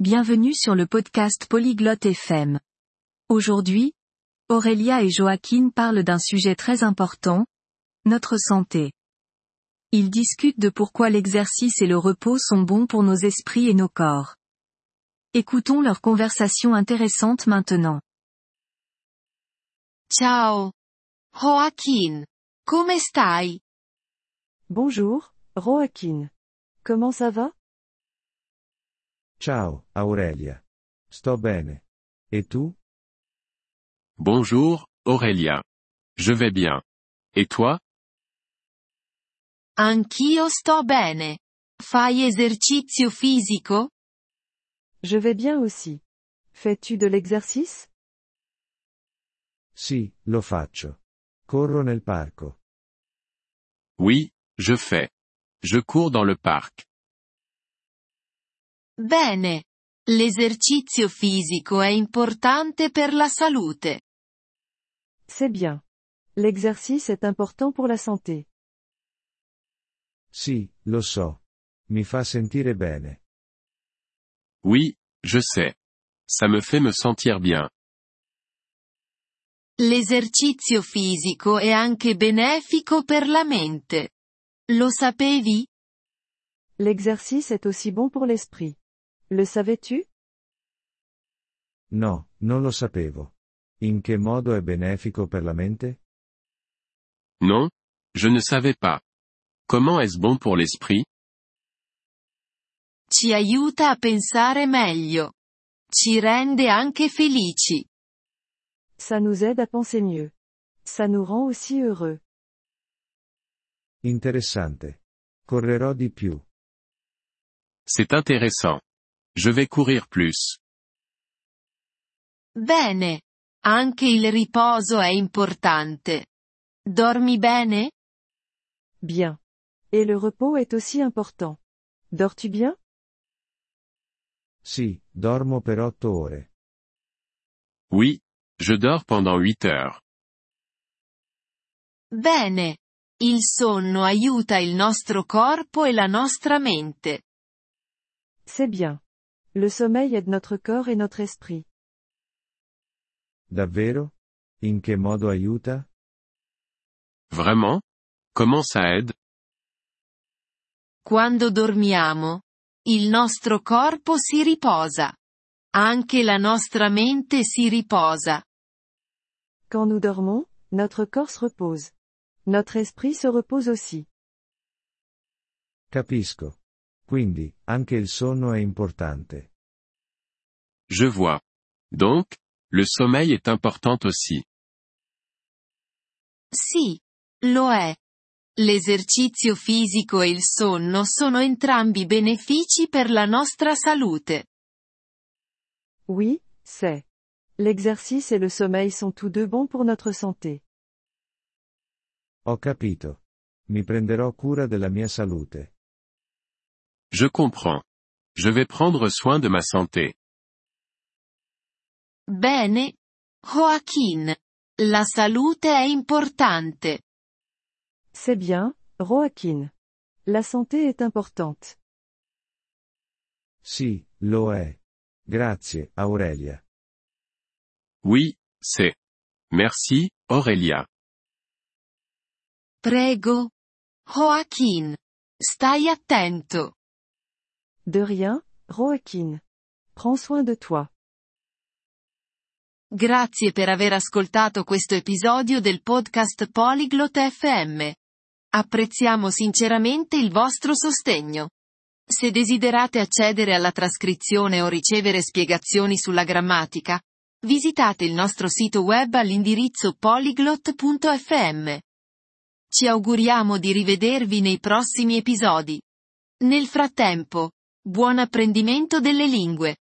Bienvenue sur le podcast Polyglotte FM. Aujourd'hui, Aurélia et Joaquin parlent d'un sujet très important, notre santé. Ils discutent de pourquoi l'exercice et le repos sont bons pour nos esprits et nos corps. Écoutons leur conversation intéressante maintenant. Ciao. Joaquin. Come stai? Bonjour, Joaquin. Comment ça va? Ciao, Aurelia. Sto bene. Et tu? Bonjour, Aurélia. Je vais bien. Et toi? Anch'io sto bene. Fai esercizio fisico? Je vais bien aussi. Fais-tu de l'exercice? Sì, lo faccio. Corro nel parco. Oui, je fais. Je cours dans le parc. Bene. L'esercizio fisico è importante per la salute. C'est bien. L'exercice est important pour la santé. Sì, lo so. Mi fa sentire bene. Oui, je sais. Ça me fait me sentir bien. L'esercizio fisico è anche benefico per la mente. Lo sapevi? L'exercice est aussi bon pour l'esprit. Le savais-tu? No, non lo sapevo. In che modo è benefico per la mente? Non? Je ne savais pas. Comment est-ce bon pour l'esprit? Ci aiuta a pensare meglio. Ci rende anche felici. Ça nous aide à penser mieux. Ça nous rend aussi heureux. Interessante. Correrò di più. C'est intéressant. Je vais courir plus. Bene. Anche il riposo è importante. Dormi bene? Bien. Et le repos est aussi important. Dors-tu bien? Sì, dormo per otto ore. Oui, je dors pendant 8 heures. Bene. Il sonno aiuta il nostro corpo e la nostra mente. C'est bien. Le sommeil aide notre corps et notre esprit. Davvero? In che modo aiuta? Vraiment? Comment ça aide? Quando dormiamo, il nostro corpo si riposa. Anche la nostra mente si riposa. Quand nous dormons, notre corps se repose. Notre esprit se repose aussi. Capisco. Quindi, anche il sonno è importante. Je vois. Donc, le sommeil est important aussi. Sì. Lo è. L'esercizio fisico e il sonno sono entrambi benefici per la nostra salute. Oui, c'est. L'exercice et le sommeil sont tous deux bons pour notre santé. Ho capito. Mi prenderò cura della mia salute. Je comprends. Je vais prendre soin de ma santé. Bene. Joaquin. La salute è importante. C'est bien, Joaquin. La santé est importante. Sì, lo è. Grazie, Aurelia. Oui, c'est. Merci, Aurélia. Prego. Joaquin. Stai attento. De rien, Joaquin. Prends soin de toi. Grazie per aver ascoltato questo episodio del podcast Polyglot FM. Apprezziamo sinceramente il vostro sostegno. Se desiderate accedere alla trascrizione o ricevere spiegazioni sulla grammatica, visitate il nostro sito web all'indirizzo polyglot.fm. Ci auguriamo di rivedervi nei prossimi episodi. Nel frattempo, buon apprendimento delle lingue.